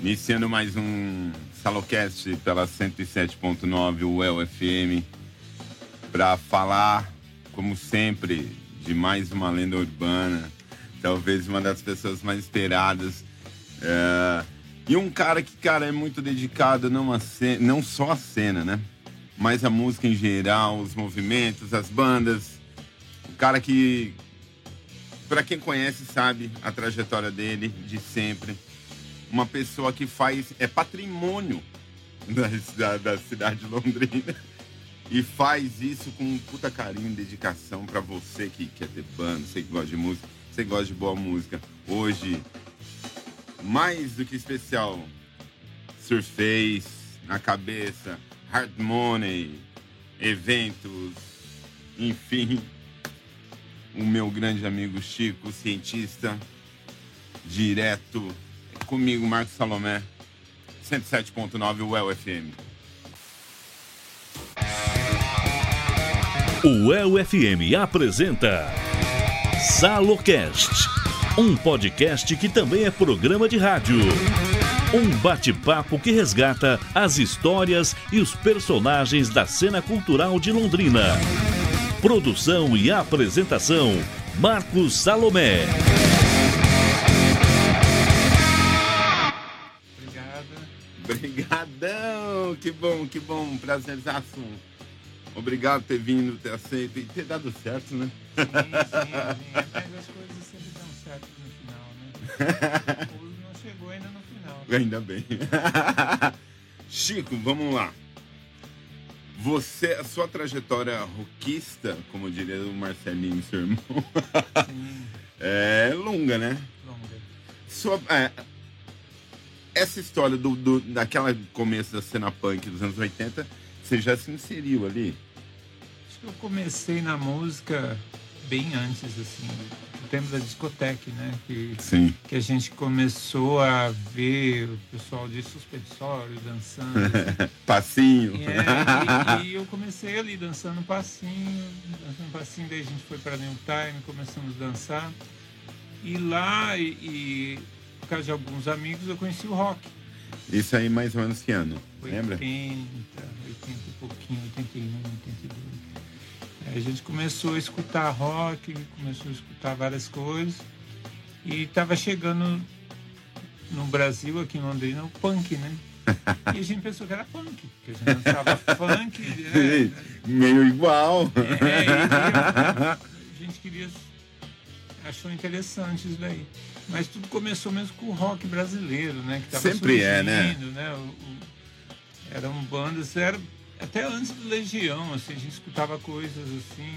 Iniciando mais um Salocast pela 107.9 UEL FM para falar, como sempre, de mais uma lenda urbana, talvez uma das pessoas mais esperadas. É... E um cara que, cara, é muito dedicado não, a cena, não só a cena, né? Mas a música em geral, os movimentos, as bandas. O cara que, para quem conhece, sabe a trajetória dele de sempre uma pessoa que faz. é patrimônio da, da cidade de Londrina. E faz isso com um puta carinho e dedicação para você que quer ter banda, você que gosta de música, você que gosta de boa música. Hoje, mais do que especial, Surface na cabeça, Hard Money, eventos, enfim. O meu grande amigo Chico, cientista, direto comigo, Marcos Salomé, 107.9 UEL FM. O UEL FM apresenta Salocast, um podcast que também é programa de rádio. Um bate-papo que resgata as histórias e os personagens da cena cultural de Londrina. Produção e apresentação: Marcos Salomé. Que bom, que bom, prazerzaço. Obrigado por ter vindo, ter aceito e ter dado certo, né? Sim, sim, Mas as coisas sempre dão certo no final, né? O não chegou ainda no final. Ainda bem. Chico, vamos lá. Você, a sua trajetória rockista, como diria o Marcelinho, seu irmão, Sim, é longa, né? longa. Sua, é, essa história do, do, daquela começo da cena punk dos anos 80, você já se inseriu ali? Acho que eu comecei na música bem antes, assim, no tempo da discoteca, né? Que, Sim. que a gente começou a ver o pessoal de suspensório dançando. assim. Passinho. E, é, e- e eu comecei ali dançando passinho, dançando passinho, daí a gente foi para New Time, começamos a dançar. E lá, e, e por causa de alguns amigos, eu conheci o rock. Isso aí mais ou menos que ano? 80, Lembra? 80 e pouquinho, 81, 82. Aí a gente começou a escutar rock, começou a escutar várias coisas. E estava chegando no Brasil, aqui em Londrina, o punk, né? E a gente pensou que era punk, que a gente dançava funk. né? Meio igual. É, e a gente queria. Achou interessante isso daí. Mas tudo começou mesmo com o rock brasileiro, né? Que tava Sempre é, né? né? O- o- eram bandas, era até antes do Legião, assim, a gente escutava coisas assim,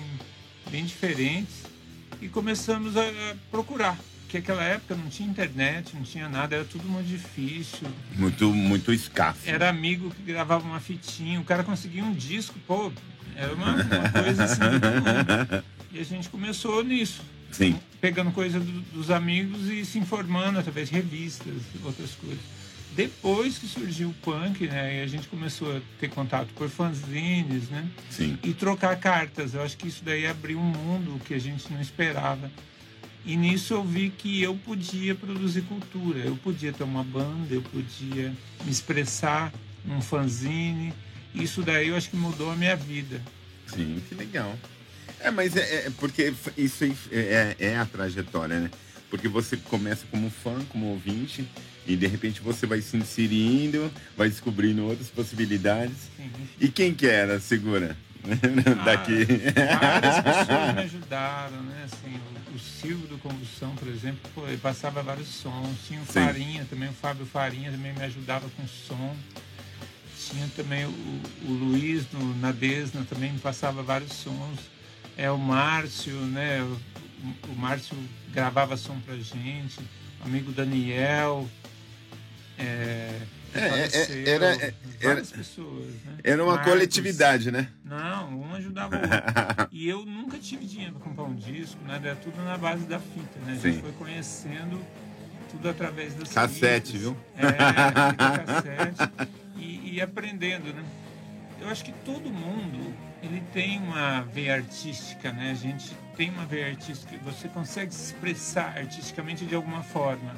bem diferentes. E começamos a a procurar. Porque naquela época não tinha internet, não tinha nada, era tudo muito difícil. Muito, muito escasso. Era amigo que gravava uma fitinha, o cara conseguia um disco, pô, era uma, uma coisa assim. E a gente começou nisso, Sim. pegando coisa do- dos amigos e se informando através de revistas, outras coisas. Depois que surgiu o punk, né, e a gente começou a ter contato por fanzines, né, Sim. e trocar cartas. Eu acho que isso daí abriu um mundo que a gente não esperava. E nisso eu vi que eu podia produzir cultura, eu podia ter uma banda, eu podia me expressar num fanzine. Isso daí eu acho que mudou a minha vida. Sim, que legal. É, mas é, é porque isso aí é, é a trajetória, né? Porque você começa como fã, como ouvinte, e de repente você vai se inserindo, vai descobrindo outras possibilidades. Sim, E quem que era, segura? Daqui. Várias pessoas me ajudaram, né? Assim, o, o Silvio do Combustão, por exemplo, pô, ele passava vários sons. Tinha o Sim. Farinha também, o Fábio Farinha também me ajudava com som. Tinha também o, o Luiz no, na Desna também me passava vários sons. É o Márcio, né? O, o Márcio gravava som pra gente. O amigo Daniel. É, É, é, era- é, várias pessoas, né? Era uma Marcos. coletividade, né? Não, um ajudava o outro. E eu nunca tive dinheiro para comprar um disco, né? Era tudo na base da fita, né? A gente Sim. foi conhecendo tudo através das Cassete, fitas. viu? É, cassete. E, e aprendendo, né? Eu acho que todo mundo, ele tem uma veia artística, né? A gente tem uma veia artística. Você consegue se expressar artisticamente de alguma forma.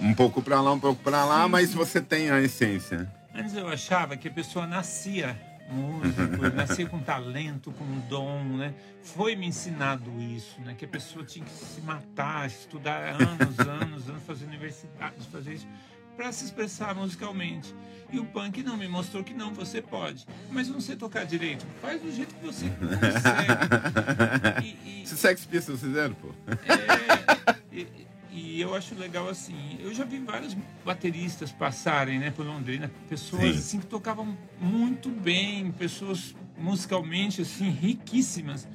Um pouco pra lá, um pouco pra lá, Sim, mas você tem a essência. Antes eu achava que a pessoa nascia músico, nascia com talento, com dom, né? Foi me ensinado isso, né? Que a pessoa tinha que se matar, estudar anos, anos, anos, fazer universidade, fazer isso, para se expressar musicalmente. E o punk não me mostrou que não, você pode. Mas não sei tocar direito. Faz do jeito que você consegue. E- e- Se Sex Pistols fizeram, pô. é, e, e eu acho legal assim. Eu já vi vários bateristas passarem, né, por Londrina, pessoas Sim. assim que tocavam muito bem, pessoas musicalmente assim riquíssimas.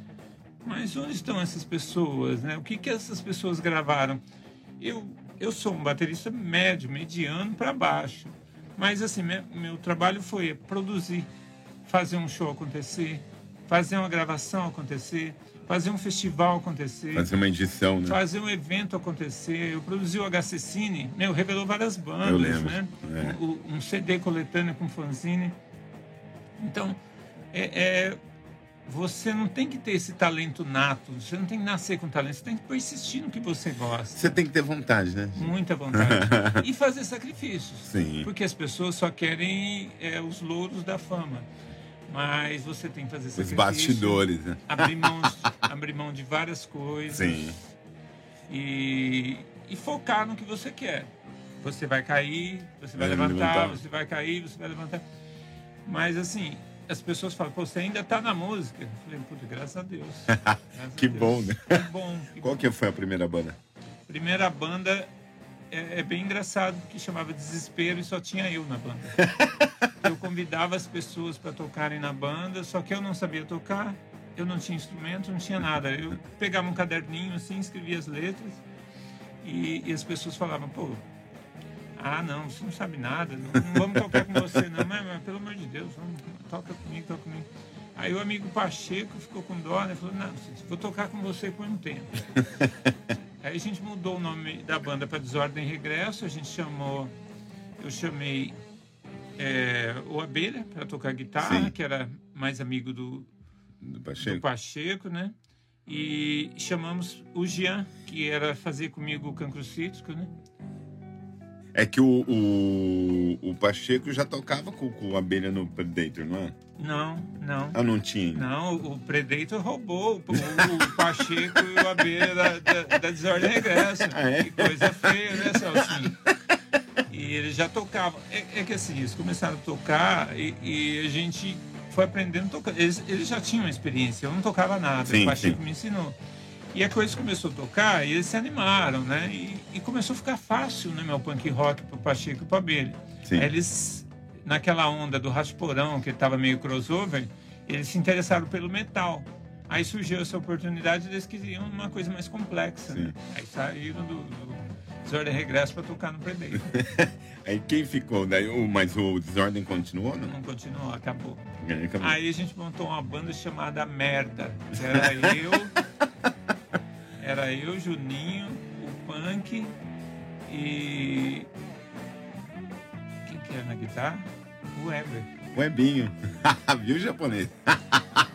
Mas onde estão essas pessoas, né? O que que essas pessoas gravaram? Eu eu sou um baterista médio, mediano para baixo. Mas assim, me- meu trabalho foi produzir, fazer um show acontecer, fazer uma gravação acontecer, fazer um festival acontecer Fazer uma edição, né? fazer um evento acontecer. Eu produzi o HC Cine, meu, revelou várias Eu bandas, lembro, né? é. Um, um CD coletâneo com fanzine. Então, é, é, você não tem que ter esse talento nato, você não tem que nascer com talento, você tem que persistir no que você gosta. Você tem que ter vontade, né? Muita vontade. e fazer sacrifícios. Sim. Porque as pessoas só querem é, os louros da fama. Mas você tem que fazer Os sacrifício. bastidores, né? Abrir mão, de, abrir mão de várias coisas Sim. e, e focar no que você quer. Você vai cair, você vai Vai levantar, levantar. você vai cair, você vai levantar. Mas assim, as pessoas falam, Pô, você ainda está na música. Eu falei, puta, graças a Deus. Graças a Que Deus. bom, né? Que bom. que Qual bom. que foi a primeira banda? Primeira banda é, é bem engraçado, que chamava Desespero e só tinha eu na banda. eu convidava as pessoas para tocarem na banda, só que eu não sabia tocar, eu não tinha instrumento, não tinha nada. Eu pegava um caderninho assim, escrevia as letras e, e as pessoas falavam, pô, ah não, você não sabe nada, não, não vamos tocar com você não, mas, mas, pelo amor de Deus, vamos, toca comigo, toca comigo. Aí o amigo Pacheco ficou com dó, né? Falou, não, vou tocar com você por um tempo. Aí a gente mudou o nome da banda para Desordem Regresso, a gente chamou, eu chamei é, o Abelha para tocar guitarra, Sim. que era mais amigo do, Do do Pacheco? Pacheco, né? E chamamos o Jean, que era fazer comigo o cancro cítrico, né? É que o, o, o Pacheco já tocava com, com a abelha no Predator, não é? Não, não. Ah, não tinha. Não, o Predator roubou o, o- Pacheco e o Abelha da, da, da Desordem Regresso. Ah, é? Que coisa feia, né, Celcinho? E eles já tocavam. É, é que assim, eles começaram a tocar e, e a gente foi aprendendo a tocar. Eles, eles já tinham experiência, eu não tocava nada, Sim, o Pacheco sim. me ensinou. E a coisa começou a tocar e eles se animaram, né? E, e começou a ficar fácil, né, meu punk rock pro Pacheco e pro Abelha. Eles, naquela onda do Rasporão, que estava meio crossover, eles se interessaram pelo metal. Aí surgiu essa oportunidade e eles queriam uma coisa mais complexa. Né? Aí saíram do, do Desordem Regresso para tocar no Predator. Aí quem ficou? Daí, o, mas o Desordem continuou, não? Não continuou, acabou. Aí acabou. Aí a gente montou uma banda chamada Merda. Era eu, era eu, Juninho, o Punk e. Quem que era na guitarra? O Weber. Webinho. Viu, japonês?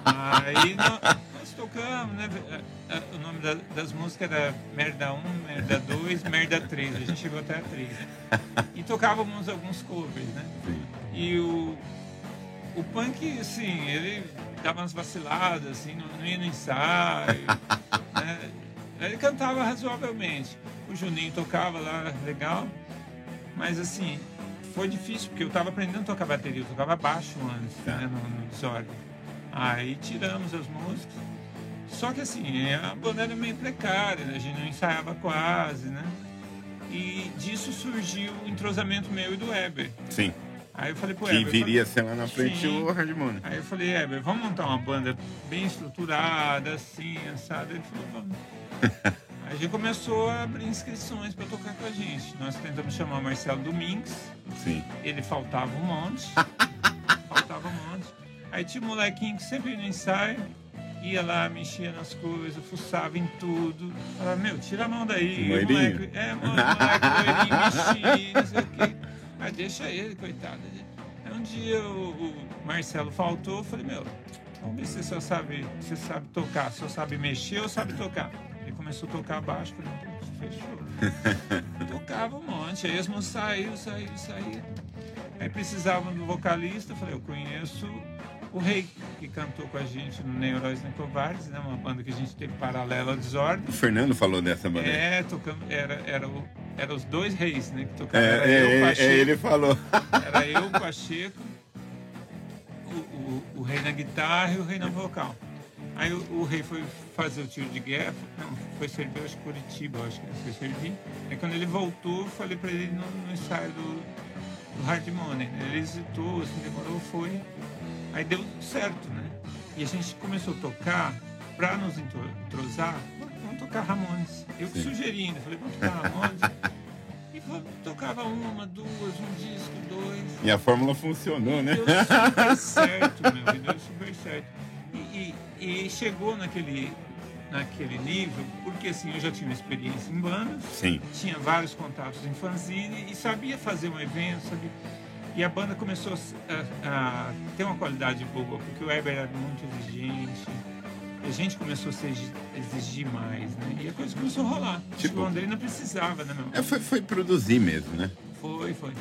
Aí nó- nós, tocamos, né? É, é, O nome da- das músicas era Merda 1, Merda 2, Merda 3. A gente chegou até a 3. E tocávamos alguns covers, né? Sim. E o, o punk, assim, ele dava umas vaciladas, assim, não, não ia no ensaio. né? Ele cantava razoavelmente. O Juninho tocava lá, legal. Mas, assim, foi difícil, porque eu estava aprendendo a tocar bateria. Eu tocava baixo antes, Tá. né, no, desordem. Aí tiramos as músicas. Só que, assim, a banda era meio precária, né? a gente não ensaiava quase, né? E disso surgiu o entrosamento meu e do Weber. Sim. Aí eu falei pro Que Heber, eu viria a ser lá na frente Sim. o falei- Aí eu falei, Heber, vamos montar uma banda bem estruturada, assim, assada. Ele falou, vamos. Aí a gente começou a abrir inscrições para tocar com a gente. Nós tentamos chamar o Marcelo Domingues, Sim. ele faltava um monte. faltava um monte. Aí tinha um molequinho que sempre ia no ensaio, ia lá, mexia nas coisas, fuçava em tudo. Falava, meu, tira a mão daí. Loirinho? moleque, é, mano, moleque, loirinho, mexia, não sei o quê. Aí deixa ele, coitado. Aí um dia o, o Marcelo faltou, eu falei, meu, vamos ver se você só sabe, você sabe tocar, só sabe mexer ou sabe tocar. Ele começou a tocar baixo, falei, "Putz, fechou. Tocava um monte, aí as moças saíram, saíram, saíram. Aí precisavam do vocalista, eu falei, eu conheço o Rei, que cantou com a gente no Neuróis Nem Covardes, né? Uma banda que a gente teve paralela à Desordem. O Fernando falou dessa banda. É, tocando, era, era, o, era os dois reis, né? Que tocavam. É, era é, eu, é, Pacheco, é, ele falou. Era eu, o Pacheco, o, o, o rei na guitarra e o rei na vocal. Aí o, o, rei foi fazer o tiro de guerra, não, foi servir, acho que Curitiba, acho que foi servir. Aí quando ele voltou, eu falei pra ele no, no ensaio do, do Hard Money. Né? Ele hesitou, assim, demorou, foi. Aí deu certo, né? E a gente começou a tocar, pra nos entrosar, tocar Ramones. Eu Sim. sugeri ainda, falei, vamos tocar Ramones. e tocava uma, duas, um disco, dois. E a fórmula funcionou, né? Deu super certo, meu, deu super certo. E, e, e chegou naquele, naquele nível, porque assim, eu já tinha experiência em bandas, Sim. tinha vários contatos em fanzine e sabia fazer um evento, sabia... E a banda começou a, a, ter uma qualidade boa, porque o Weber era muito exigente, a gente começou a se exigir mais, né? E a coisa começou a rolar. Tipo, o André não precisava, né, meu? É, foi, foi produzir mesmo, né? Foi, foi.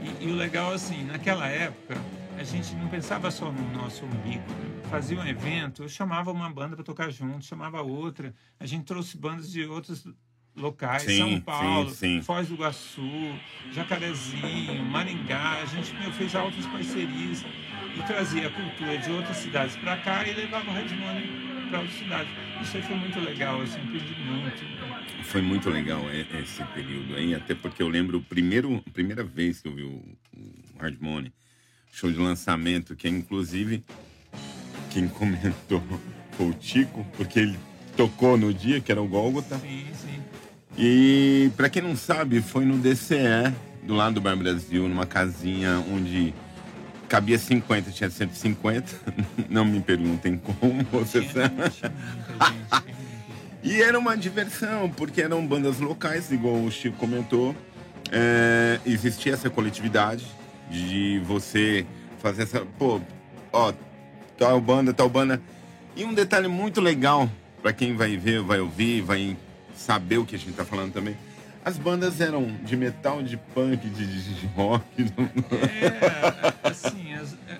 E, e, o legal, assim, naquela época, a gente não pensava só no nosso umbigo. Né? Fazia um evento, eu chamava uma banda para tocar junto, chamava outra. A gente trouxe bandas de outros locais, sim, São Paulo, sim, sim. Foz do Iguaçu, Jacarezinho, Maringá. A gente meu, fez altas parcerias e trazia a cultura de outras cidades para cá e levava o Red Money para outras cidades. Isso aí foi muito legal, assim, aprendi muito. Foi muito legal esse período aí, até porque eu lembro o primeiro, a primeira vez que eu vi o, o Hard Money, show de lançamento, que é inclusive quem comentou foi o Tico, porque ele tocou no dia, que era o Gólgota. Sim, sim. E para quem não sabe, foi no DCE, do lado do Bar Brasil, numa casinha onde cabia 50, tinha 150. Não me perguntem como você sabe. E era uma diversão, porque eram bandas locais, igual o Chico comentou. É, existia essa coletividade de você fazer essa. Pô, ó, tal banda, tal banda. E um detalhe muito legal para quem vai ver, vai ouvir, vai saber o que a gente tá falando também. As bandas eram de metal, de punk, de, de, rock. É, assim, as, é,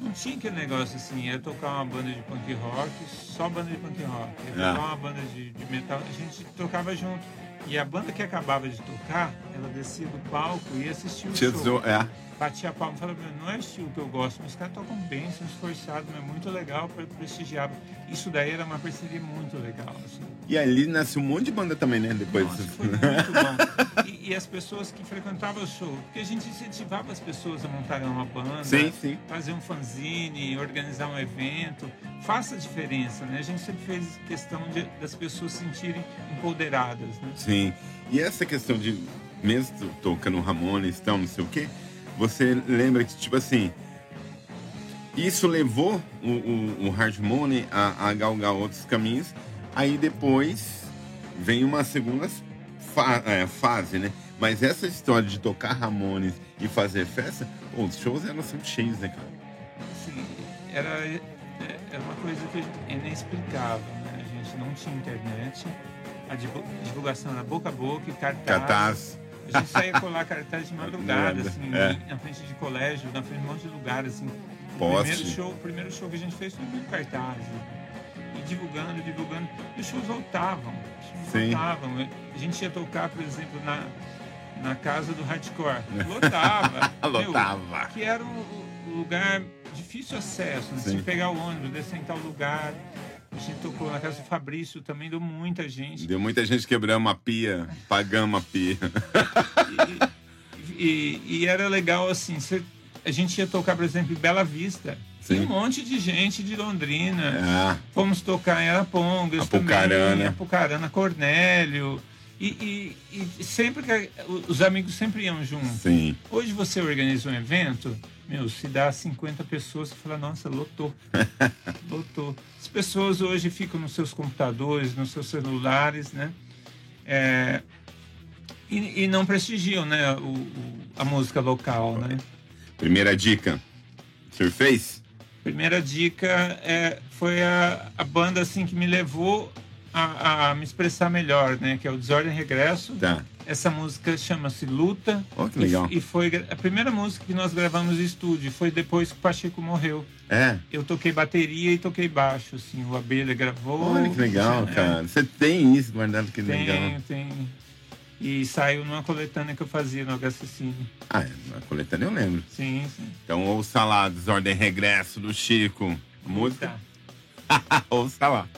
não tinha aquele negócio assim, ia tocar uma banda de punk rock, só banda de punk rock. Ia tocar é. uma banda de, de metal, a gente tocava junto. E a banda que acabava de tocar, ela descia do palco e assistia o show. É batia a palma e falava, não é estilo que eu gosto, mas os caras tocam bem, são esforçados, é muito legal, para prestigiar. Isso daí era uma parceria muito legal. Assim. E ali nasceu um monte de banda também, né? Depois Nossa, foi muito bom. E, e, as pessoas que frequentavam o show, porque a gente incentivava as pessoas a montarem uma banda, sim, sim. fazer um fanzine, organizar um evento. Faça a diferença, né? A gente sempre fez questão de, das pessoas se sentirem empoderadas, né? Sim. E essa questão de, mesmo tocando Ramones, então, não sei o quê, você lembra que, tipo assim, isso levou o, o, o Hard Money a, a galgar outros caminhos. Aí depois vem uma segunda fa é, fase, né? Mas essa história de tocar Ramones e fazer festa, pô, os shows eram sempre cheios, né, cara? Sim, era, é, era uma coisa que é inexplicável, né? A gente não tinha internet, a divulgação era boca a boca e cartaz. cartaz a gente saía colar cartaz de madrugada, assim, é. na frente de colégio, na frente de um monte de lugar, assim. O primeiro show, o primeiro show que a gente fez foi com cartaz. E divulgando, divulgando. E os shows voltavam. Os shows voltavam. A gente ia tocar, por exemplo, na, na casa do hardcore. Lotava. Lotava. Meu, que era um lugar difícil acesso. Né? Que pegar o ônibus, descer em tal lugar. A gente tocou na casa do Fabrício, também deu muita gente. Deu muita gente quebrando uma pia, pagando uma pia. e, e, e, era legal assim, a gente ia tocar, por exemplo, em Bela Vista. Sim. um monte de gente de Londrina. É. Fomos tocar em Arapongas Apucarana. também, Apucarana, Cornélio. E, e, e, sempre que os amigos sempre iam juntos. Sim. Hoje você organiza um evento, meu, se dá 50 pessoas, você fala, nossa, lotou. lotou. As pessoas hoje ficam nos seus computadores, nos seus celulares, né? É, e, e, não prestigiam, né, o, o, a música local, né? Primeira dica, Surface? Primeira dica é, foi a, a banda, assim, que me levou a, a me expressar melhor, né? Que é o Desordem Regresso. Tá. Essa música chama-se Luta. Oh, que legal. E, e, foi a primeira música que nós gravamos em estúdio. Foi depois que o Pacheco morreu. É. Eu toquei bateria e toquei baixo, assim. O Abelha gravou. Olha que legal, é. cara. Você tem isso guardado, que tenho, legal. Tenho, tenho. E saiu numa coletânea que eu fazia no HCCine. Ah, é, na coletânea eu lembro. Sim, sim. Então ouça lá, Desordem Regresso do Chico. A música? ouça lá.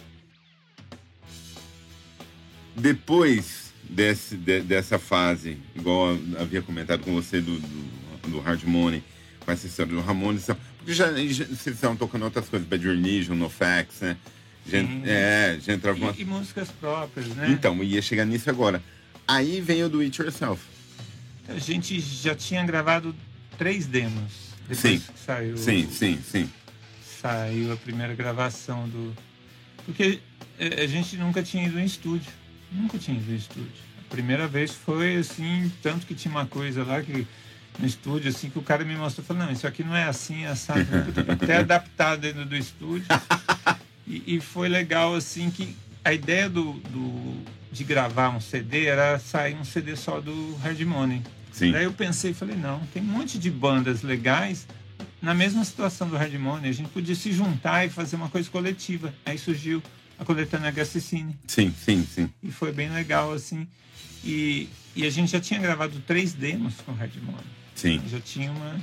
Depois desse, de, dessa fase, igual havia comentado com você do, do, do Hard Money, com essa história do Ramones, porque já, já vocês estavam tocando outras coisas, Bad Religion, NoFX, né? Sim. é, já entrava e, uma... e músicas próprias, né? Então, ia chegar nisso agora. Aí vem o Do It Yourself. A gente já tinha gravado três demos. Depois sim. saiu. Sim, sim, sim. Saiu a primeira gravação do. Porque a gente nunca tinha ido em estúdio. Nunca tinha em estúdio. A primeira vez foi assim, tanto que tinha uma coisa lá que no estúdio, assim, que o cara me mostrou, falou, não, isso aqui não é assim, é assim, até adaptado dentro do estúdio. E, e, foi legal, assim, que a ideia do, do, de gravar um CD era sair um CD só do Hard Money. Sim. Daí eu pensei, falei, não, tem um monte de bandas legais na mesma situação do Hard Money, a gente podia se juntar e fazer uma coisa coletiva. Aí surgiu a coletânea HC Sim, sim, sim. E foi bem legal, assim. E, e a gente já tinha gravado três demos com o Money. Sim. Já tinha uma...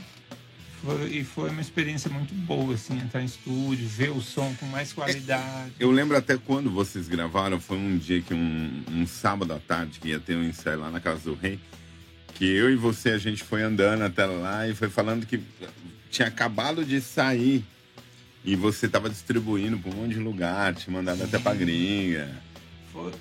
Foi, e foi uma experiência muito boa, assim, entrar em estúdio, ver o som com mais qualidade. Eu lembro até quando vocês gravaram, foi um dia que um, um sábado à tarde, que ia ter um ensaio lá na Casa do Rei, que eu e você, a gente foi andando até lá e foi falando que tinha acabado de sair e você estava distribuindo para um monte de lugar, te mandado até pra gringa. Foi,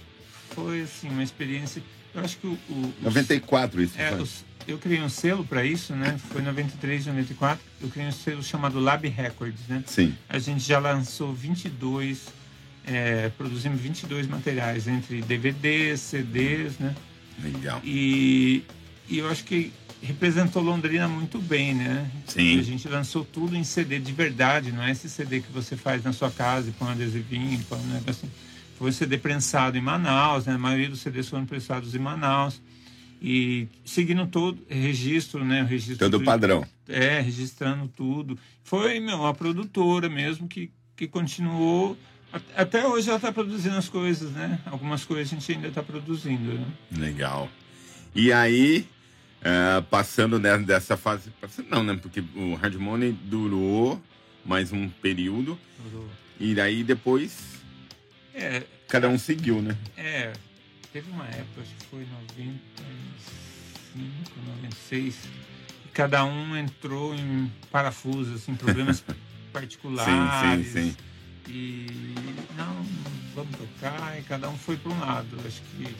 foi, assim, uma experiência... Eu acho que o... o 94 isso é, foi. Os, eu criei um selo para isso, né? Foi em 93, 94. Eu criei um selo chamado Lab Records, né? Sim. A gente já lançou 22, é, produzimos 22 materiais, entre DVDs, CDs, né? Legal. E, e eu acho que representou Londrina muito bem, né? Sim. A gente lançou tudo em CD de verdade, não é esse CD que você faz na sua casa e põe um adesivinho, põe um negócio. Foi um CD prensado em Manaus, né? A maioria dos CDs foram prensados em Manaus e seguindo todo registro, né? O registro Todo do, padrão. É, registrando tudo. Foi meu, uma produtora mesmo que, que continuou. Até hoje ela está produzindo as coisas, né? Algumas coisas a gente ainda está produzindo. Né? Legal. E aí, uh, passando dessa fase. Não, né? Porque o Hard Money durou mais um período. Durou. E aí depois. É, cada um seguiu, né? É, teve uma época, acho que foi 95, 96, e cada um entrou em parafusos, assim, problemas particulares. Sim, sim, sim. E não, vamos tocar, e cada um foi para um lado. Acho que,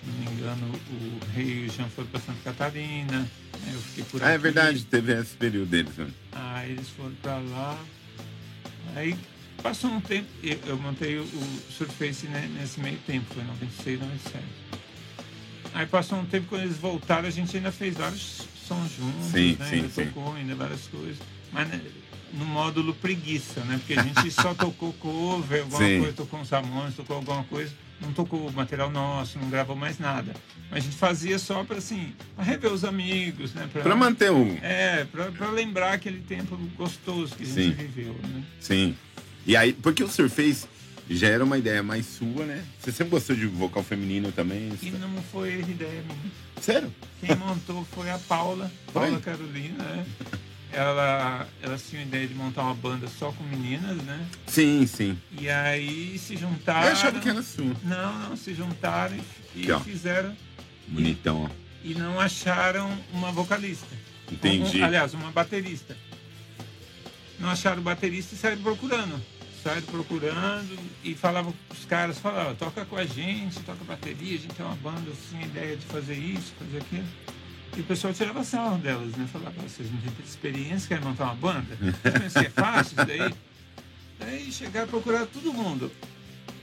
se não me engano, o Rei Jean foram para Santa Catarina. Né? Eu fiquei por ah, aqui. é verdade, teve esse período deles. Né? Aí eles foram para lá. Aí passou um tempo, eu montei o Surface nesse meio tempo, foi 96, 97. Aí passou um tempo, quando eles voltaram, a gente ainda fez vários sons juntos, sim, né? sim, ainda sim. tocou ainda várias coisas. Mas né, no módulo preguiça, né? Porque a gente só tocou cover, alguma coisa, tocou uns Ramones, tocou alguma coisa, não tocou material nosso, não gravou mais nada. Mas a gente fazia só para assim, pra rever os amigos, né? Pra manter o. É, pra, pra lembrar aquele tempo gostoso que a gente Sim. viveu, né? Sim. E aí, porque o Surface já era uma ideia mais sua, né? Você sempre gostou de vocal feminino também? E não foi ideia minha. Sério? Quem montou foi a Paula, Foi? Paula Carolina, né? Ela, elas tinham a ideia de montar uma banda só com meninas, né? Sim, sim. E aí se juntaram. Eu achava que era sua. Não, não, se juntaram e, Aqui, fizeram. Bonitão, ó. E não acharam uma vocalista. Entendi. Um- aliás, uma baterista. Não acharam baterista e saíram procurando. Saíram procurando e falavam os caras, falavam, toca com a gente, toca bateria, a gente tem uma banda assim, ideia de fazer isso, fazer aquilo. E o pessoal tirava sarro delas, né? Falava, vocês não têm experiência, querem montar uma banda? Pensei, é fácil isso daí? Daí chegaram a procurar todo mundo.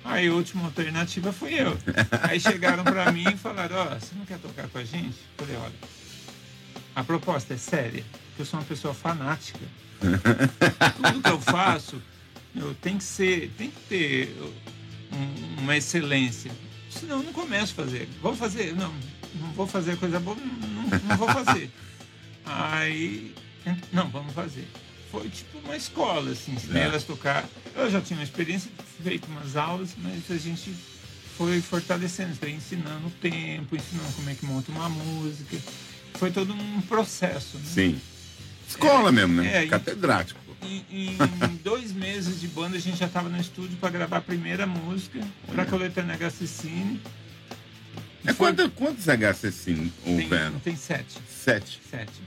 Aí a última alternativa fui eu. Aí chegaram pra mim e falaram, ó, você não quer tocar com a gente? Eu falei, olha, a proposta é séria, porque eu sou uma pessoa fanática. Tudo que eu faço, eu tenho que ser, tem que ter um, uma excelência. Senão eu não começo a fazer. Vou fazer? Não, não vou fazer coisa boa, não, não vou fazer. Aí, não, vamos fazer. Foi tipo uma escola, assim, ensinei é. elas a tocar. Eu já tinha uma experiência, feito umas aulas, mas a gente foi fortalecendo, foi ensinando o tempo, ensinando como é que monta uma música. Foi todo um processo. Né? Sim. Escola é, mesmo, né? É, Catedrático. Em, em dois meses de banda, a gente já estava no estúdio para gravar a primeira música para a coletânea HCCine. É foi... quantos, HCCine houveram? Tem, tem sete. Sete. Sete.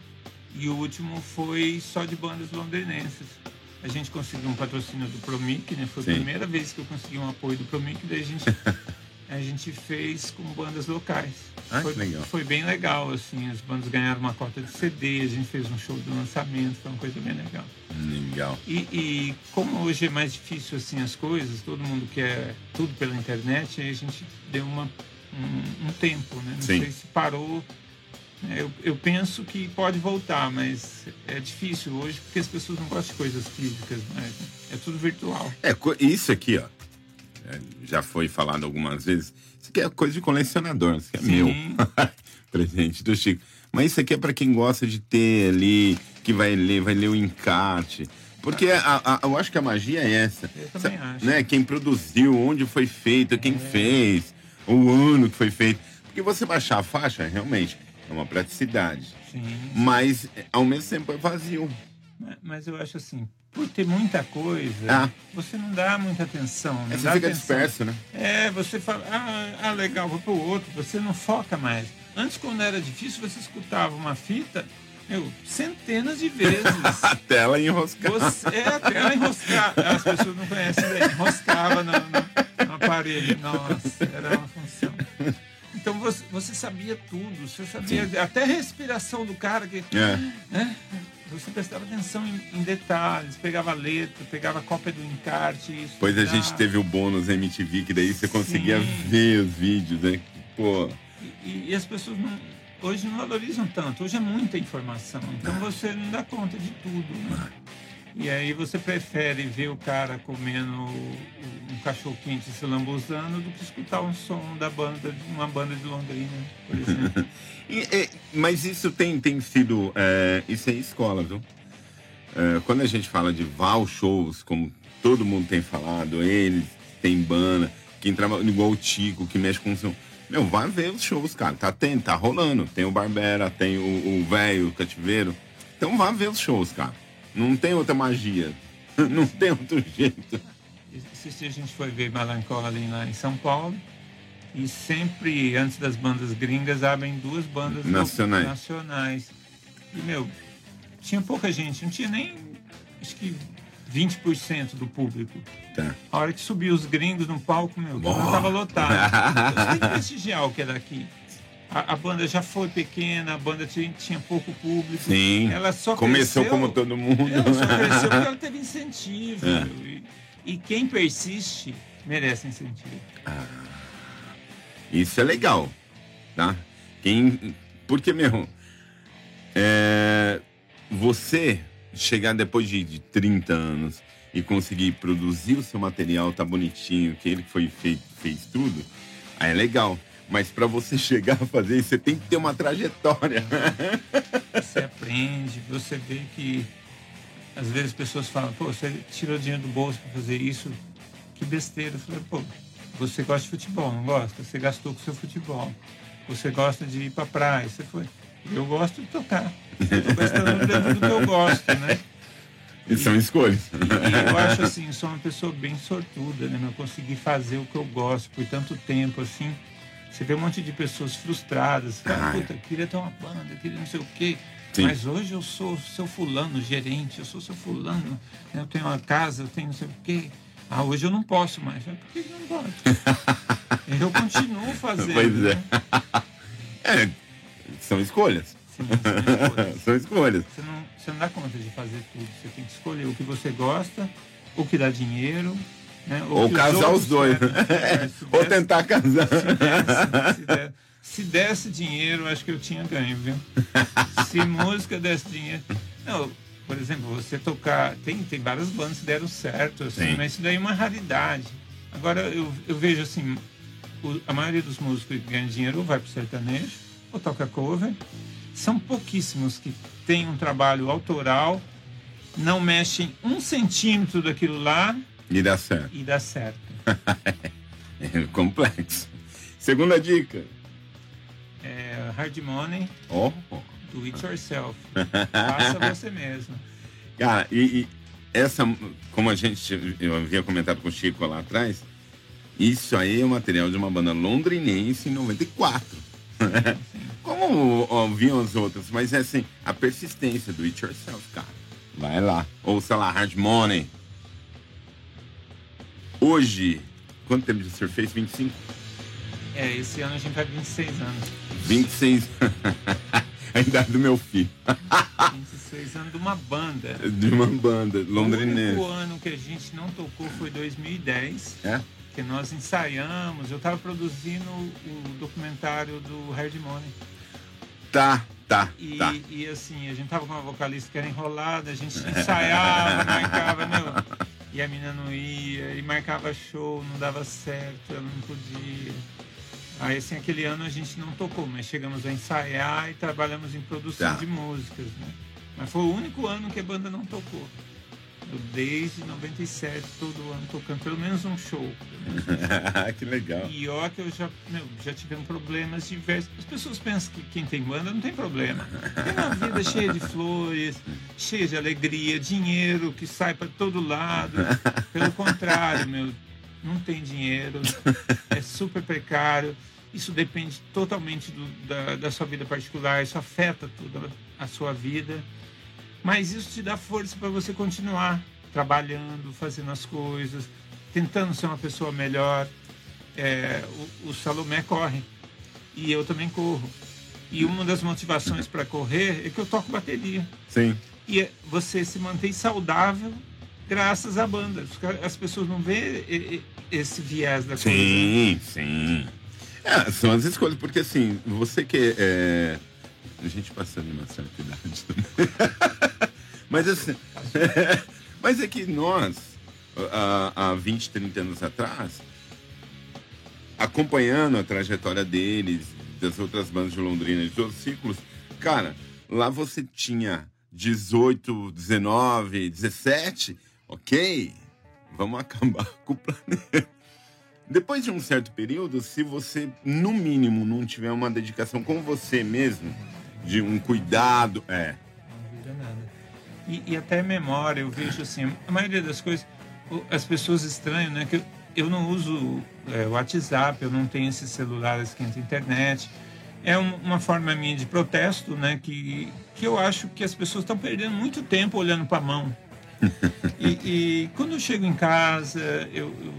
E o último foi só de bandas londrinenses. A gente conseguiu um patrocínio do Promic, né? Foi Sim. a primeira vez que eu consegui um apoio do Promic, daí a gente, a gente fez com bandas locais. Ah, foi, legal. foi bem legal, assim, as bandas ganharam uma cota de CD, a gente fez um show de lançamento, foi uma coisa bem legal. Legal. E, e como hoje é mais difícil, assim, as coisas, todo mundo quer tudo pela internet, aí a gente deu uma, um, um tempo, né? Não Sim. sei se parou é, eu, eu, penso que pode voltar, mas é difícil hoje porque as pessoas não gostam de coisas físicas, né? é tudo virtual. É, isso aqui, ó, é, já foi falado algumas vezes, isso aqui é coisa de colecionador, isso aqui é Sim. meu, presente do Chico. Mas isso aqui é para quem gosta de ter ali, que vai ler, vai ler o encarte. Porque a, a, eu acho que a magia é essa. Eu também acho. Né? Quem produziu, onde foi feito, quem é. fez, o ano que foi feito. Porque você baixar a faixa, realmente, é uma praticidade. Sim. Mas, ao mesmo tempo, é vazio. Mas eu acho assim, por ter muita coisa, ah. você não dá muita atenção. Não é, você fica atenção. disperso, né? É, você fala, ah, ah, legal, vou pro outro. Você não foca mais. Antes, quando era difícil, você escutava uma fita, meu, centenas de vezes. a tela enroscava. Você, é, a tela enroscava. As pessoas não conhecem, enroscava no, no, no aparelho. Nossa, era uma Então você, você sabia tudo, você sabia Sim. até a respiração do cara que. É. Né? Você prestava atenção em, em, detalhes, pegava a letra, pegava a cópia do encarte. Pois a gente teve o bônus MTV, que daí você conseguia Sim. ver os vídeos, né? Pô. E, e, as pessoas não, hoje não valorizam tanto, hoje é muita informação, então ah. você não dá conta de tudo. Né? E aí você prefere ver o cara comendo um cachorro quente se lambuzando do que escutar um som da banda, de uma banda de Londrina, por exemplo. e, e, mas isso tem, tem sido. É, isso é escola, viu? É, quando a gente fala de Val Shows, como todo mundo tem falado, eles tem banda, quem trabalha igual o Tico, que mexe com o som. Meu, vai ver os shows, cara. Tá, tem, tá rolando. Tem o Barbera, tem o velho, o, o Cativeiro. Então vá ver os shows, cara. Não tem outra magia. Não tem outro jeito. Esses dias a gente foi ver Melancholy lá em São Paulo. E sempre, antes das bandas gringas, abrem duas bandas nacionais. nacionais. E, meu, tinha pouca gente. Não tinha nem, acho que 20% do público. Tá. A hora que subiu os gringos no palco, meu, não tava lotado. Você tem que prestigiar o que é daqui a, a, banda já foi pequena, a banda tinha, tinha pouco público. Sim. Ela só começou cresceu, como todo mundo. Ela só cresceu porque ela teve incentivo. É. E, e, quem persiste merece incentivo. Ah, isso é legal, tá? Quem, porque meu, é, você chegar depois de, de 30 anos e conseguir produzir o seu material, tá bonitinho, que ele foi feito, fez tudo, aí é legal. Mas para você chegar a fazer isso, você tem que ter uma trajetória. Você aprende, você vê que às vezes as pessoas falam, pô, você tirou dinheiro do bolso para fazer isso, que besteira. Eu falei, pô, você gosta de futebol, não gosta? Você gastou com o seu futebol. Você gosta de ir pra praia, você foi. Eu gosto de tocar. Eu tô gastando dentro do que eu gosto, né? E são escolhas. E, e eu acho assim, sou uma pessoa bem sortuda, né? Eu consegui fazer o que eu gosto por tanto tempo, assim. Você vê um monte de pessoas frustradas. Fala, Puta, queria ter uma banda, queria não sei o quê. Sim. Mas hoje eu sou seu fulano, gerente, eu sou seu fulano, eu tenho uma casa, eu tenho não sei o quê. Ah, hoje eu não posso mais. Por que não pode? eu continuo fazendo. Pois é. Né? é são escolhas. Sim, são escolhas. são escolhas. Você não, você não dá conta de fazer tudo. Você tem que escolher o que você gosta, o que dá dinheiro, né? Ou, Ou casar os, os dois. É, Ou tentar casar. Se desse, se, desse, dinheiro, acho que eu tinha ganho, viu? se música desse dinheiro. Não, por exemplo, você tocar. Tem, tem várias bandas que deram certo, assim, mas isso daí é uma raridade. Agora, eu, eu vejo assim, o, a maioria dos músicos que ganham dinheiro ou vai pro sertanejo ou toca cover. São pouquíssimos que têm um trabalho autoral, não mexem um centímetro daquilo lá E dá certo. e dá certo. É complexo. Segunda dica. É, hard money, Ó. do it yourself. Faça você mesmo. Cara, e, e essa, como a gente, eu havia comentado com o Chico lá atrás, isso aí é material de uma banda londrinense em 94. como ouviam as outras, mas é assim, a persistência do It Yourself, cara. Vai lá. Ou, sei lá, Hard Money. Hoje, quanto tempo de fez? 25? É, esse ano a gente vai 26 anos. 26. a idade do meu filho. 26 anos de uma banda. De uma banda O único londrinense. ano que a gente não tocou foi 2010, É? que nós ensaiamos. Eu estava produzindo o documentário do Hard Money. Tá, tá, E, tá. e assim, a gente tava com uma vocalista que era enrolada, a gente ensaiava, marcava, meu. E a menina não ia, e marcava show, não dava certo, ela não podia. Aí, assim, aquele ano a gente não tocou, mas chegamos a ensaiar e trabalhamos em produção Tá. de músicas, né? Mas foi o único ano que a banda não tocou. Desde 97, todo ano tocando pelo menos um show. que legal. e ó, que eu já, meu, já tivemos problemas diversos. As pessoas pensam que quem tem banda não tem problema. Tem uma vida cheia de flores, cheia de alegria, dinheiro que sai para todo lado. Pelo contrário, meu, não tem dinheiro, é super precário. Isso depende totalmente do- da, da sua vida particular, isso afeta toda a sua vida. Mas isso te dá força para você continuar trabalhando, fazendo as coisas, tentando ser uma pessoa melhor. É, o, o Salomé corre e eu também corro. E uma das motivações para correr é que eu toco bateria. Sim. E é- você se mantém saudável graças à banda. As pessoas não vê e- esse viés da coisa. Sim, sim. É, são as escolhas, porque assim, você que é. A gente passando uma certa idade também. mas assim. mas é que nós, há, há 20, 30 anos atrás, acompanhando a trajetória deles, das outras bandas de Londrina, de outros ciclos, cara, lá você tinha 18, 19, 17, ok, vamos acabar com o planeta. Depois de um certo período, se você, no mínimo, não tiver uma dedicação com você mesmo, de um cuidado, é. Não vira nada. E, e até memória, eu vejo assim, a maioria das coisas, as pessoas estranham, né? Que eu, eu não uso é, WhatsApp, eu não tenho esses celulares que entram internet. É um- uma forma minha de protesto, né? Que, que eu acho que as pessoas estão perdendo muito tempo olhando para a mão. E, e quando eu chego em casa, eu, eu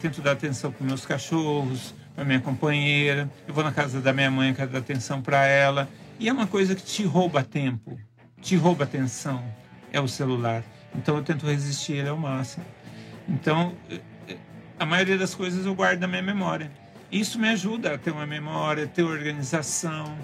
tento dar atenção para meus cachorros, para minha companheira. Eu vou na casa da minha mãe, quero dar atenção para ela. E é uma coisa que te rouba tempo, te rouba atenção. É o celular. Então eu tento resistir ele ao máximo. Então, eh, a maioria das coisas eu guardo na minha memória. Isso me ajuda a ter uma memória, ter organização.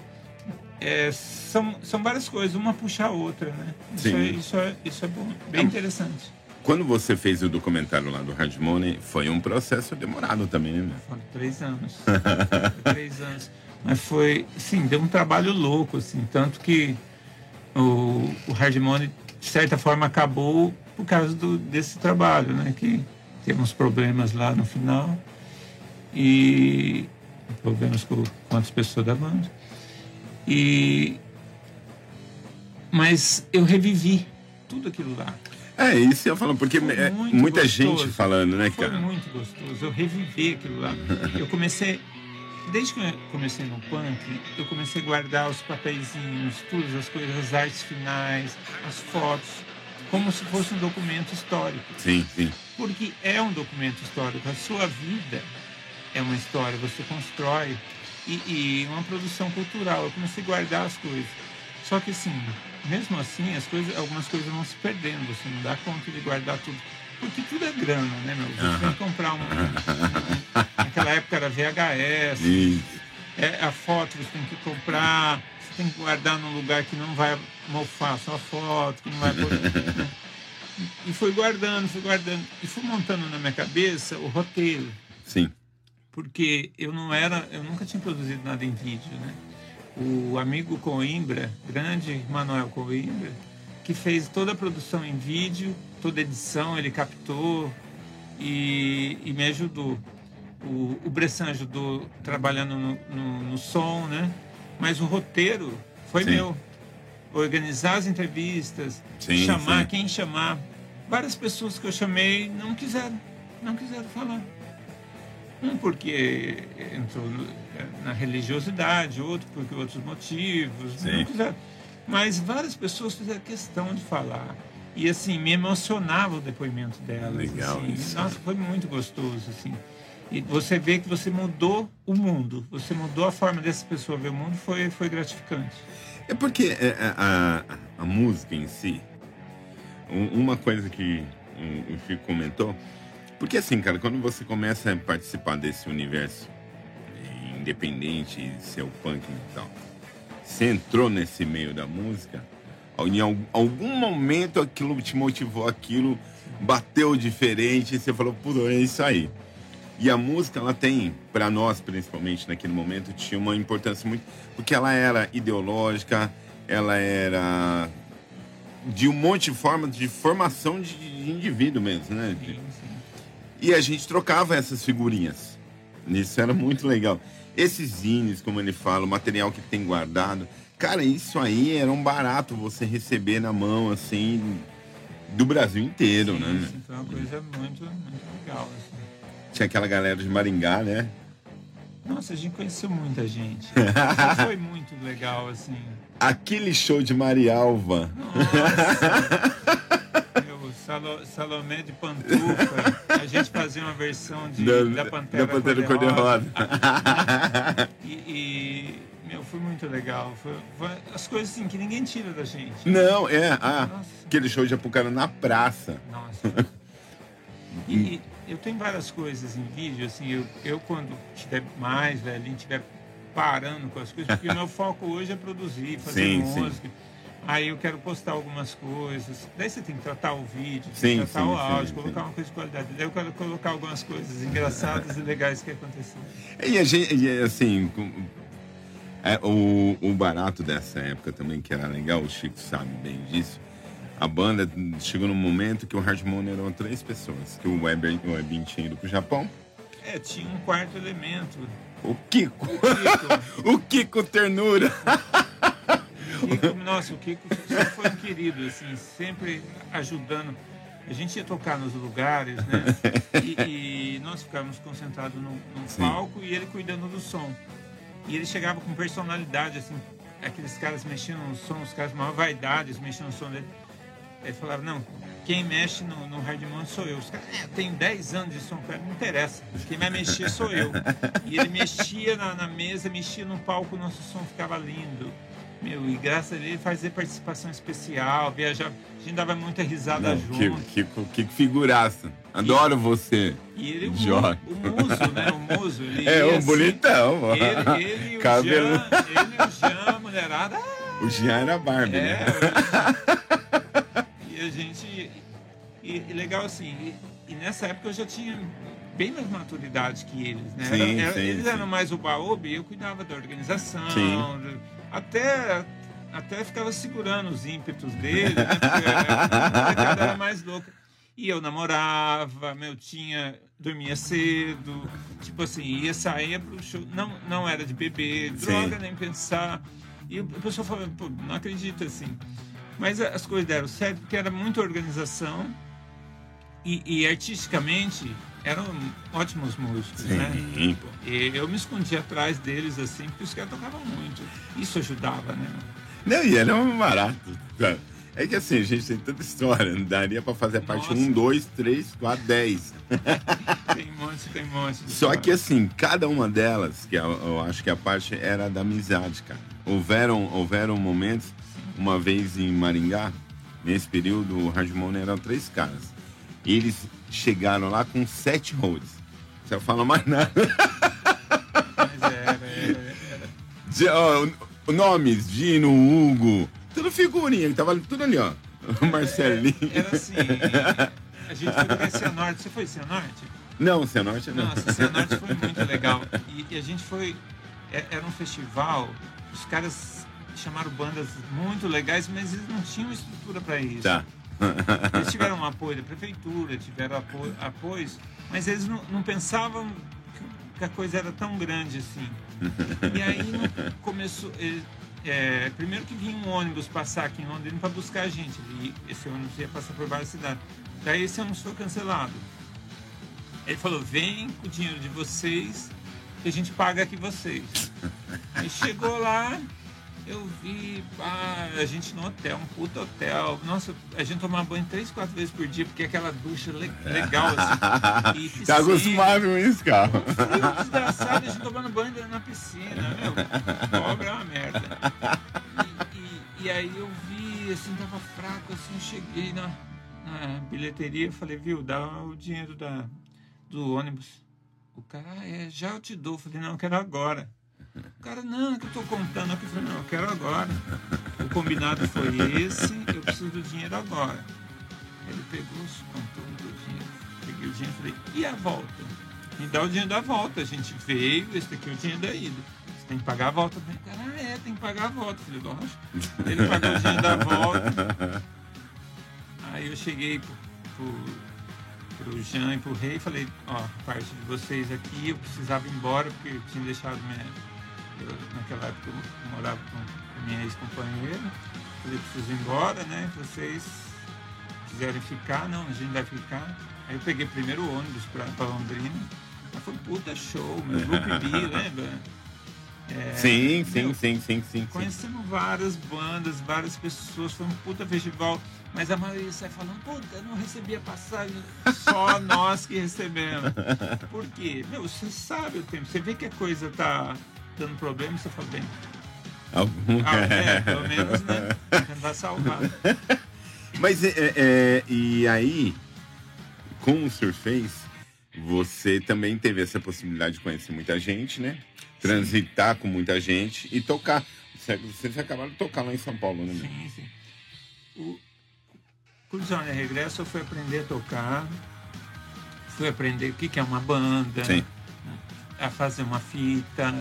É, são, são várias coisas, uma puxa a outra, né? Isso, Sim. é, isso, é, isso é bom, bem interessante. Quando você fez o documentário lá do Hard Money, foi um processo demorado também, né? Foram três anos. Foi três anos. Mas foi, sim, deu um trabalho louco, assim. Tanto que o, o Hard Money, de certa forma, acabou por causa do, desse trabalho, né? Que temos problemas lá no final. E problemas com, com as pessoas da banda. E... Mas eu revivi tudo aquilo lá. É, isso eu falo, porque Foi é muita gostoso. gente falando, né, Foi cara? muito gostoso. Eu revivi aquilo lá. Eu comecei. Desde que eu comecei no punk, eu comecei a guardar os papeizinhos, todas as coisas, as artes finais, as fotos, como se fosse um documento histórico. Sim, sim. Porque é um documento histórico. A sua vida é uma história, você constrói. E, e uma produção cultural. Eu comecei a guardar as coisas. Só que assim, mesmo assim, as coisas, algumas coisas vão se perdendo. Você não dá conta de guardar tudo. Porque tudo é grana, né, meu? Você tem que comprar um. um- naquela época era VHS. Isso. É, a foto você tem que comprar, você tem que guardar num lugar que não vai mofar sua foto, que não vai pôr. E fui guardando, fui guardando. E fui montando na minha cabeça o roteiro. Sim. Porque eu não era, eu nunca tinha produzido nada em vídeo, né? O amigo Coimbra, grande Manuel Coimbra, que fez toda a produção em vídeo, toda a edição, ele captou e, e me ajudou. O, o Bressan ajudou trabalhando no, no, no, som, né? Mas o roteiro foi Sim. meu. Organizar as entrevistas, sim, chamar sim. quem chamar. Várias pessoas que eu chamei não quiseram, não quiseram falar. Um porque entrou na religiosidade, outro porque outros motivos, não quiseram. Mas várias pessoas fizeram questão de falar. E assim, me emocionava o depoimento delas. Legal assim. isso. Nossa, foi muito gostoso, assim. E você vê que você mudou o mundo, você mudou a forma dessa pessoa ver o mundo, foi, foi gratificante. É porque a, é, é, a, a música em si, uma coisa que o Chico comentou, porque assim, cara, quando você começa a participar desse universo independente, ser o punk e tal, você entrou nesse meio da música, em algum momento aquilo te motivou, aquilo bateu diferente, e você falou, pô, é isso aí. E a música, ela tem, para nós principalmente naquele momento, tinha uma importância muito. Porque ela era ideológica, ela era de um monte de formas de formação de, de indivíduo mesmo, né? Sim, sim. E a gente trocava essas figurinhas. Isso era muito legal. Esses zines, como ele fala, o material que tem guardado. Cara, isso aí era um barato você receber na mão, assim, do Brasil inteiro, sim, né? Sim, foi uma coisa muito, muito legal, assim. Tinha aquela galera de Maringá, né? Nossa, a gente conheceu muita gente. foi muito legal, assim. Aquele show de Marialva. Nossa. Meu, Salo, Salomé de Pantufa. A gente fazia uma versão de, da, da Pantera, da Pantera Cor-de-Rosa. e, e, meu, foi muito legal. Foi, foi, as coisas assim que ninguém tira da gente. Não, é. Ah, aquele show de Apucara na praça. Nossa. e, eu tenho várias coisas em vídeo, assim, eu, eu quando estiver mais velhinho, estiver parando com as coisas, porque meu foco hoje é produzir, fazer sim, música. Sim. Aí eu quero postar algumas coisas. Daí você tem que tratar o vídeo, sim, tratar o áudio, colocar uma coisa de qualidade. Daí eu quero colocar algumas coisas engraçadas e legais que aconteceram. E a gente, e assim, é, o, o barato dessa época também, que era legal, o Chico sabe bem disso a banda chegou num momento que o Hardmon eram três pessoas, que o Weber, o Webin tinha ido pro Japão. É, tinha um quarto elemento. O Kiko. O Kiko, o Kiko Ternura. O Kiko, nossa, o Kiko sempre foi um querido, assim, sempre ajudando. A gente ia tocar nos lugares, né? E, e nós ficávamos concentrados no, no palco e ele cuidando do som. E ele chegava com personalidade, assim, aqueles caras mexendo no som, os caras maior vaidade, mexendo no som dele. Ele falava, não, quem mexe no, no Hardmon sou eu. Os caras, é, eu tenho 10 anos de som, cara, não interessa. Quem vai mexer sou eu. E ele mexia na, na mesa, mexia no palco, o nosso som ficava lindo. Meu, e graças a ele fazer participação especial, viajar. A gente dava muita risada Não, junto. Que, que, que figuraça. Adoro e, você. E ele, o, o muso, né? O muso. Ele é, um assim, bonitão. Ele, ele, o Cabelo. Jean, ele, o Jean, a mulherada. O Jean era Barbie, é, né? A gente. E, e legal assim, e, e, nessa época eu já tinha bem mais maturidade que eles, né? Sim, era, sim, eles sim. eram mais o baobi, eu cuidava da organização, até até ficava segurando os ímpetos deles, né? Porque a era mais louca. E eu namorava, meu, tinha, dormia cedo, tipo assim, ia sair pro show, não, não era de beber, droga, Sim. nem pensar. E o pessoal falava, pô, não acredita assim. Mas as coisas deram certo porque era muita organização e, e artisticamente eram ótimos músicos, Sim, né? E eu me escondia atrás deles assim, porque os caras tocavam muito. Isso ajudava, né? Não, e era um barato. É que assim, a gente tem tanta história, não daria pra fazer a parte 1, 2, 3, 4, 10. Tem um monte, tem um monte. Só que assim, cada uma delas, que eu, eu acho que a parte era da amizade, cara. Houveram, houveram momentos uma vez em Maringá, nesse período, o Hardmon eram três caras. Eles chegaram lá com sete roads. Você não fala mais nada. Mas era, era, era. Nomes, Dino, Hugo, tudo figurinha, tava tudo ali, ó. O Marcelinho. Era, era assim, a gente foi pra Cianorte. Você foi Cianorte? Não, Cianorte não. Nossa, Cianorte foi muito legal. E, e a gente foi... é- Era um festival, os caras chamaram bandas muito legais, mas eles não tinham estrutura para isso. Tá. Eles tiveram um apoio da prefeitura, tiveram apoio, apoios, mas eles não, não pensavam que- que a coisa era tão grande assim. E aí não- começou. ele- é, primeiro que vinha um ônibus passar aqui em Londrina para buscar a gente. E esse ônibus ia passar por várias cidades. Daí esse ônibus foi cancelado. Ele falou: vem com o dinheiro de vocês que a gente paga aqui vocês. Aí chegou lá, eu vi pá, a gente no hotel, um puta hotel. Nossa, a gente tomava banho três, quatro vezes por dia, porque é aquela ducha le- legal assim. Tá acostumado com isso, cara. Frio desgraçado, a gente tomando banho na piscina, meu. Pobre é uma merda. E, e- e aí eu vi, assim, tava fraco, assim, cheguei na, na bilheteria e falei, viu, dá o dinheiro da, do ônibus. O cara, ah, é, já eu te dou. Falei, não, eu quero agora. O cara, não, é que eu tô contando aqui. Eu falei, não, eu quero agora. O combinado foi esse, eu preciso do dinheiro agora. Ele pegou, contou, o dinheiro. Peguei o dinheiro e falei, e a volta? Me dá o dinheiro da volta. A gente veio, esse daqui é o dinheiro da ida. Você tem que pagar a volta. Falei, cara, ah, é, tem que pagar a volta. Eu falei, lógico. Ele pagou o dinheiro da volta. Aí eu cheguei pro, pro, pro Jean e pro Rei e falei, ó, parte de vocês aqui, eu precisava ir embora, porque eu tinha deixado minha. Eu- naquela época eu morava com a minha ex-companheira. Falei, preciso ir embora, né? Vocês quiserem ficar, não, a gente vai ficar. Aí eu peguei primeiro o ônibus pra, pra Londrina. Mas foi um puta show, meu. Grupo B, lembra? É, Sim, sim, meu, sim, sim, sim, sim. Conhecemos várias bandas, várias pessoas, foi um puta festival, mas a maioria sai falando, puta, eu não recebi a passagem, só nós que recebemos. Por quê? Meu, você sabe o tempo, você vê que a coisa tá dando problema, você fala, bem, Algum- ah, é, pelo menos, né? Tentar salvar. Mas é, é, é, e aí, com o Surface, você também teve essa possibilidade de conhecer muita gente, né? Transitar com muita gente e tocar. Você- Vocês acabaram de tocar lá em São Paulo, né? Sim, sim. O, com o Johnny Regresso eu fui aprender a tocar, fui aprender o que que é uma banda, Sim. A fazer uma fita,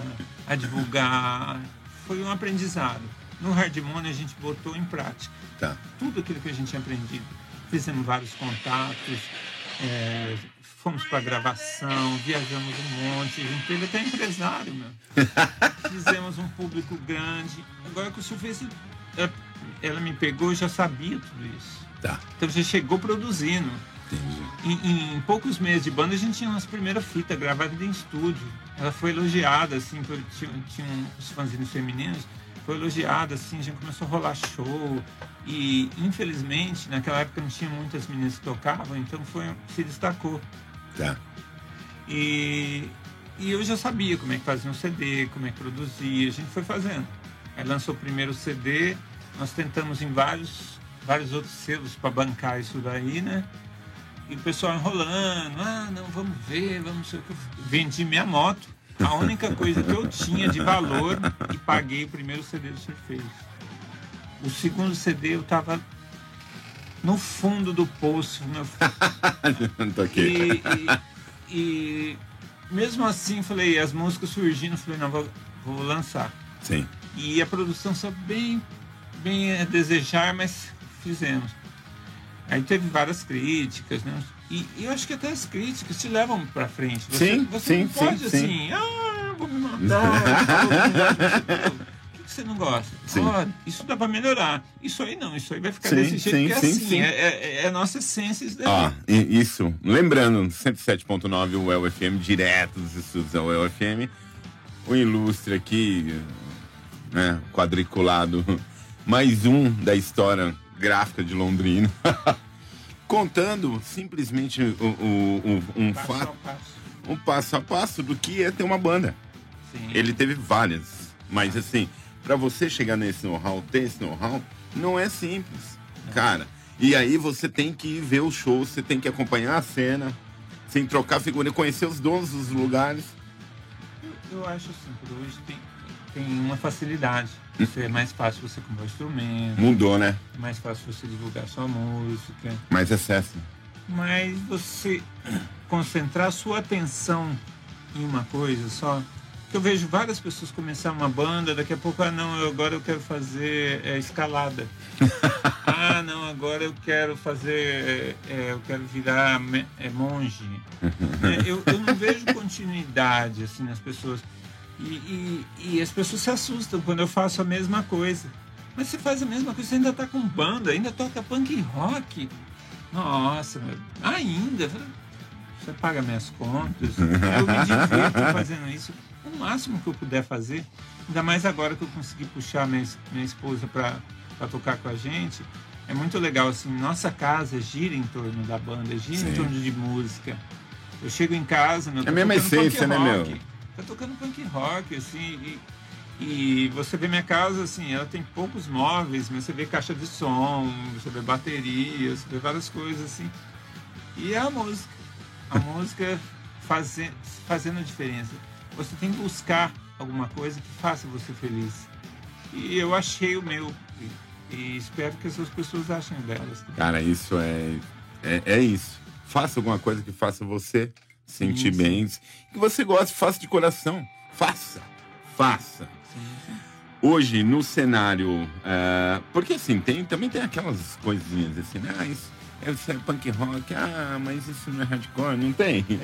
a divulgar. Foi um aprendizado. No Hard Money a gente botou em prática Tá. tudo aquilo que a gente tinha aprendido. Fizemos vários contatos, é, fomos para gravação, viajamos um monte, a gente teve até empresário, meu. Fizemos um público grande. Agora que o Surface, ela, ela me pegou, eu já sabia tudo isso. Tá. Então já chegou produzindo. Em, em poucos meses de banda a gente tinha nossa primeira fita gravada em estúdio. Ela foi elogiada, assim, por, tinha, tinha os fanzines femininos, foi elogiada, assim, a gente começou a rolar show. E infelizmente, naquela época não tinha muitas meninas que tocavam, então foi, se destacou. Tá. E, e eu já sabia como é que fazia um CD, como é que produzia, a gente foi fazendo. Aí lançou o primeiro CD, nós tentamos em vários, vários outros selos para bancar isso daí, né? E o pessoal enrolando, ah, não, vamos ver, vamos sei o que. Vendi minha moto, a única coisa que eu tinha de valor e paguei o primeiro CD do Surface. O segundo CD eu tava no fundo do poço, meu toquei. e, e- e mesmo assim, falei, as músicas surgindo, falei, não, vou, vou lançar. Sim. E a produção só bem, bem a desejar, mas fizemos. Aí teve várias críticas, né? E, e eu acho que até as críticas te levam pra frente. Você, Sim, você sim, não pode sim, assim, ah, vou me matar. eu não gosto disso." O que que você não gosta? Sim. Ó, isso dá pra melhorar. Isso aí não, isso aí vai ficar Sim, desse jeito, sim, porque é sim, assim, sim. É, é- é a nossa essência isso daí. E- isso. Lembrando, 107.9 o UEL FM, direto dos estúdios da UEL FM. O ilustre aqui, né, quadriculado. Mais um da história gráfica de Londrina. Contando simplesmente o, o- o- um Passo a fato, passo. um passo a passo do que é ter uma banda. Sim. Ele teve várias, mas assim, pra você chegar nesse know-how, ter esse know-how, não é simples, cara. E aí você tem que ver o show, você tem que acompanhar a cena, sem trocar figura, conhecer os donos dos lugares. Eu, eu acho assim, por hoje tem. tem uma facilidade. Você, é mais fácil você comprar instrumento, Mudou, né? mais fácil você divulgar sua música. Mais acesso. Mas você concentrar sua atenção em uma coisa só. Que eu vejo várias pessoas começar uma banda, daqui a pouco, ah não, eu, agora eu quero fazer é, escalada. ah não, agora eu quero fazer, é, eu quero virar é, monge. Eu, eu não vejo continuidade assim nas pessoas. E, e, e as pessoas se assustam quando eu faço a mesma coisa. Mas você faz a mesma coisa, você ainda tá com banda, ainda toca punk rock. Nossa, meu, ainda? Você paga minhas contas. Eu me divirto fazendo isso. O máximo que eu puder fazer. Ainda mais agora que eu consegui puxar minha, minha esposa para tocar com a gente. É muito legal, assim, nossa casa gira em torno da banda, gira Sim. em torno de música. Eu chego em casa, meu, É a mesma essência, né, rock. meu? Tá tocando punk rock, assim, e, e você vê minha casa, assim, ela tem poucos móveis, mas você vê caixa de som, você vê bateria, você vê várias coisas, assim. E é a música. A música faze, fazendo a diferença. Você tem que buscar alguma coisa que faça você feliz. E eu achei o meu. E, e espero que essas pessoas achem delas. Cara, isso é, é, é isso. Faça alguma coisa que faça você sentir Sim, bem. Que você goste, faça de coração. Faça. Faça. Sim. Hoje, no cenário. é, porque assim, tem, também tem aquelas coisinhas assim, né? Ah, isso, é, isso é punk rock, ah, mas isso não é hardcore, não tem.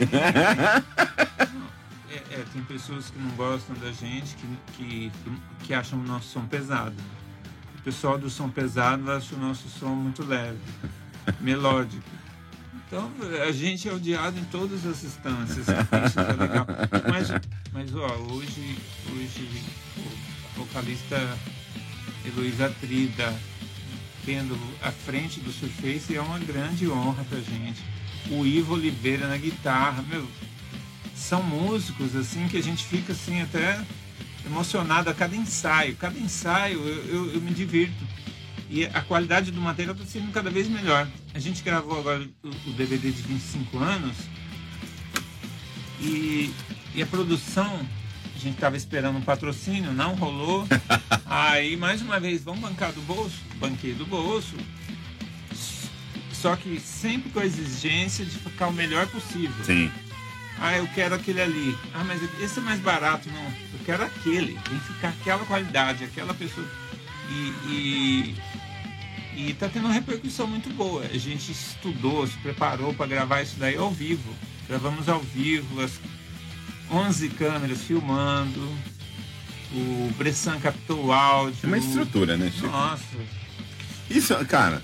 É, é, tem pessoas que não gostam da gente, que, que, que acham o nosso som pesado. O pessoal do som pesado acha o nosso som muito leve, melódico. Então, a gente é odiado em todas as instâncias. Isso é legal. Mas, mas ó, hoje, hoje o vocalista Heloísa Trida tendo à frente do Surface é uma grande honra pra gente. O Ivo Oliveira na guitarra, meu, são músicos assim que a gente fica assim até emocionado a cada ensaio. Cada ensaio eu, eu, eu me divirto. E a qualidade do material está sendo cada vez melhor. A gente gravou agora o, DVD de 25 anos e, e a produção, a gente estava esperando um patrocínio, não rolou. Aí, mais uma vez, vamos bancar do bolso? Banquei do bolso. Só que sempre com a exigência de ficar o melhor possível. Sim. Ah, eu quero aquele ali. Ah, mas esse é mais barato. Não, eu quero aquele. Tem que ficar aquela qualidade, aquela pessoa. E, e, e tá tendo uma repercussão muito boa. A gente estudou, se preparou para gravar isso daí ao vivo. Gravamos ao vivo, as 11 câmeras filmando. O Bressan captou o áudio. É uma estrutura, né, Chico? Nossa, Isso, cara.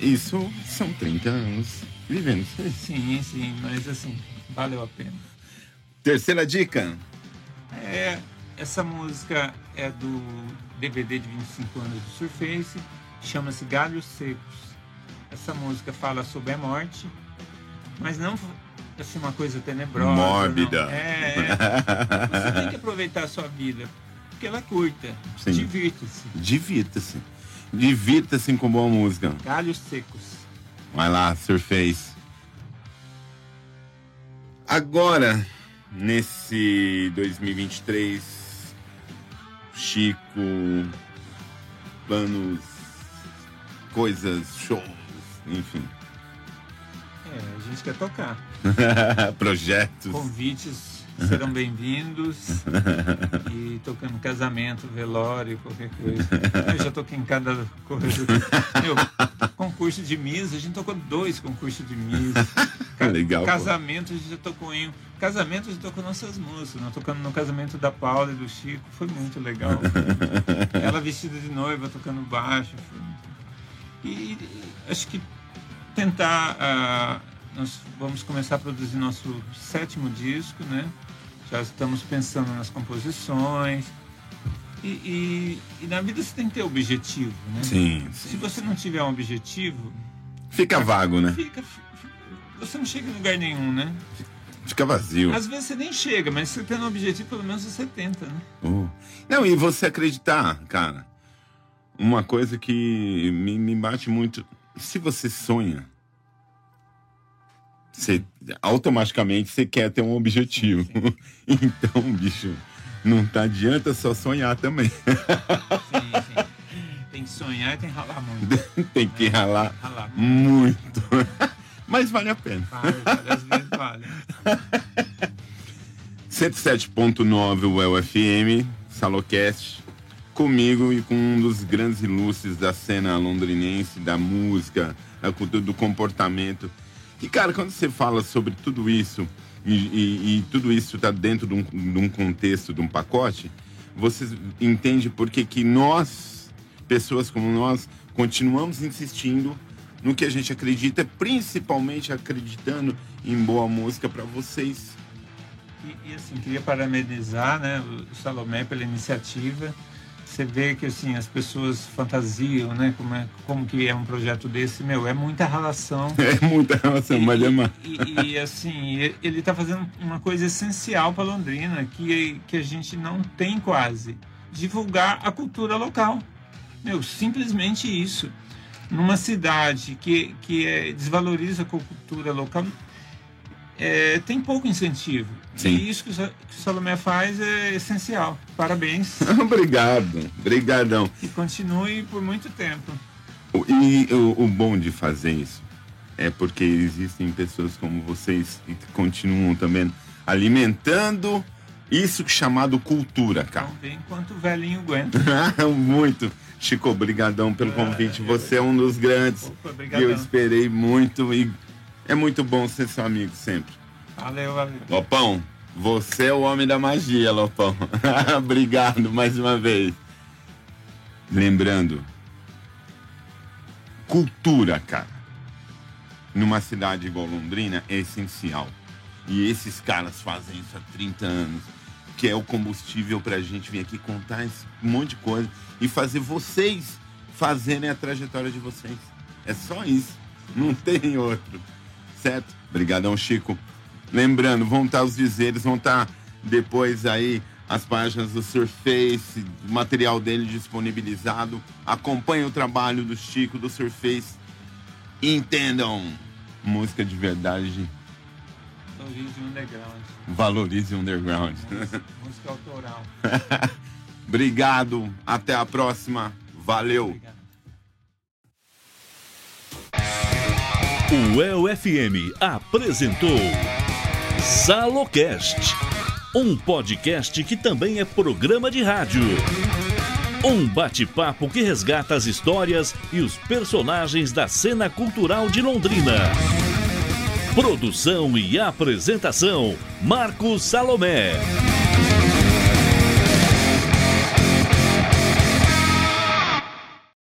Isso são 30 anos vivendo isso aí. sim, sim, mas assim, valeu a pena. Terceira dica. É, essa música é do DVD de 25 anos do Surface, chama-se Galhos Secos. Essa música fala sobre a morte, mas não assim uma coisa tenebrosa. Mórbida. não. É, é. Você tem que aproveitar a sua vida, porque ela é curta. Divirta-se. Divirta-se. Divirta-se com boa música. Galhos Secos. Vai lá, Surface. Agora, nesse 2023, Chico, planos, coisas, shows, enfim, É, a gente quer tocar. projetos. Convites serão bem-vindos. e tocando casamento, velório, qualquer coisa. Eu já toquei em cada coisa. Meu, concurso de Miss, a gente tocou dois concursos de Miss. Ca- Legal, pô. Casamento, a gente já tocou em. um. Casamento, a gente tocou nossas músicas. Nós tocando no casamento da Paula e do Chico. Foi muito legal. Ela vestida de noiva, tocando baixo. Foi. E, acho que tentar. ah, nós vamos começar a produzir nosso sétimo disco, né? Já estamos pensando nas composições. E, e- e na vida você tem que ter objetivo, né? Sim, Se sim. você não tiver um objetivo, Fica vago, né? fica, você não chega em lugar nenhum, né? Fica vazio. Às vezes você nem chega, mas se você tem um objetivo, pelo menos você tenta, né? Oh. Não, e você acreditar, cara. Uma coisa que me, me bate muito. Se você sonha, você automaticamente você quer ter um objetivo. então, bicho, Não tá adianta só sonhar também. Sim, sim. Tem que sonhar e tem que ralar muito. tem que ralar ralar muito. muito. Mas vale a pena. Vale, vale, às vezes vale. 107.9 UEL FM, Salocast, comigo e com um dos grandes ilustres da cena londrinense, da música, da cultura, do comportamento. E, cara, quando você fala sobre tudo isso, e, e- e tudo isso está dentro de um, de um contexto, de um pacote, você entende por que que nós, pessoas como nós, continuamos insistindo no que a gente acredita, principalmente acreditando em boa música para vocês. E, e, assim, queria parabenizar né, o Salomé pela iniciativa. Você vê que assim, as pessoas fantasiam, né? Como, é, como que é um projeto desse, meu, é muita relação. É muita relação, mas é uma... E, e, assim, e- ele está fazendo uma coisa essencial para Londrina, que, que a gente não tem quase. Divulgar a cultura local. Meu, simplesmente isso. Numa cidade que, que é, desvaloriza a cultura local, é, tem pouco incentivo. Sim. E isso que o, Salomé faz é essencial. Parabéns. Obrigado, brigadão. e continue por muito tempo. E o, o bom de fazer isso é porque existem pessoas como vocês que continuam também alimentando isso chamado cultura, cara. Então vem enquanto o velhinho aguenta. muito. Chico, obrigadão pelo convite. Você é um dos grandes Opa, que eu obrigadão. esperei muito e é muito bom ser seu amigo sempre. Valeu, valeu. Lopão, você é o homem da magia, Lopão. Obrigado mais uma vez. Lembrando, cultura, cara, numa cidade igual Londrina é essencial. E esses caras fazem isso há 30 anos, que é o combustível pra gente vir aqui contar esse monte de coisa e fazer vocês fazerem a trajetória de vocês. É só isso, não tem outro. Certo? Obrigadão, Chico. Lembrando, vão estar os dizeres, vão estar depois aí as páginas do Surface, o material dele disponibilizado. Acompanhe o trabalho do Chico, do Surface. Entendam música de verdade, Origem Underground. valorize o underground. Música, música autoral. Obrigado, até a próxima. Valeu. Obrigado. O El FM apresentou Salocast, um podcast que também é programa de rádio. Um bate-papo que resgata as histórias e os personagens da cena cultural de Londrina. Produção e apresentação: Marcos Salomé.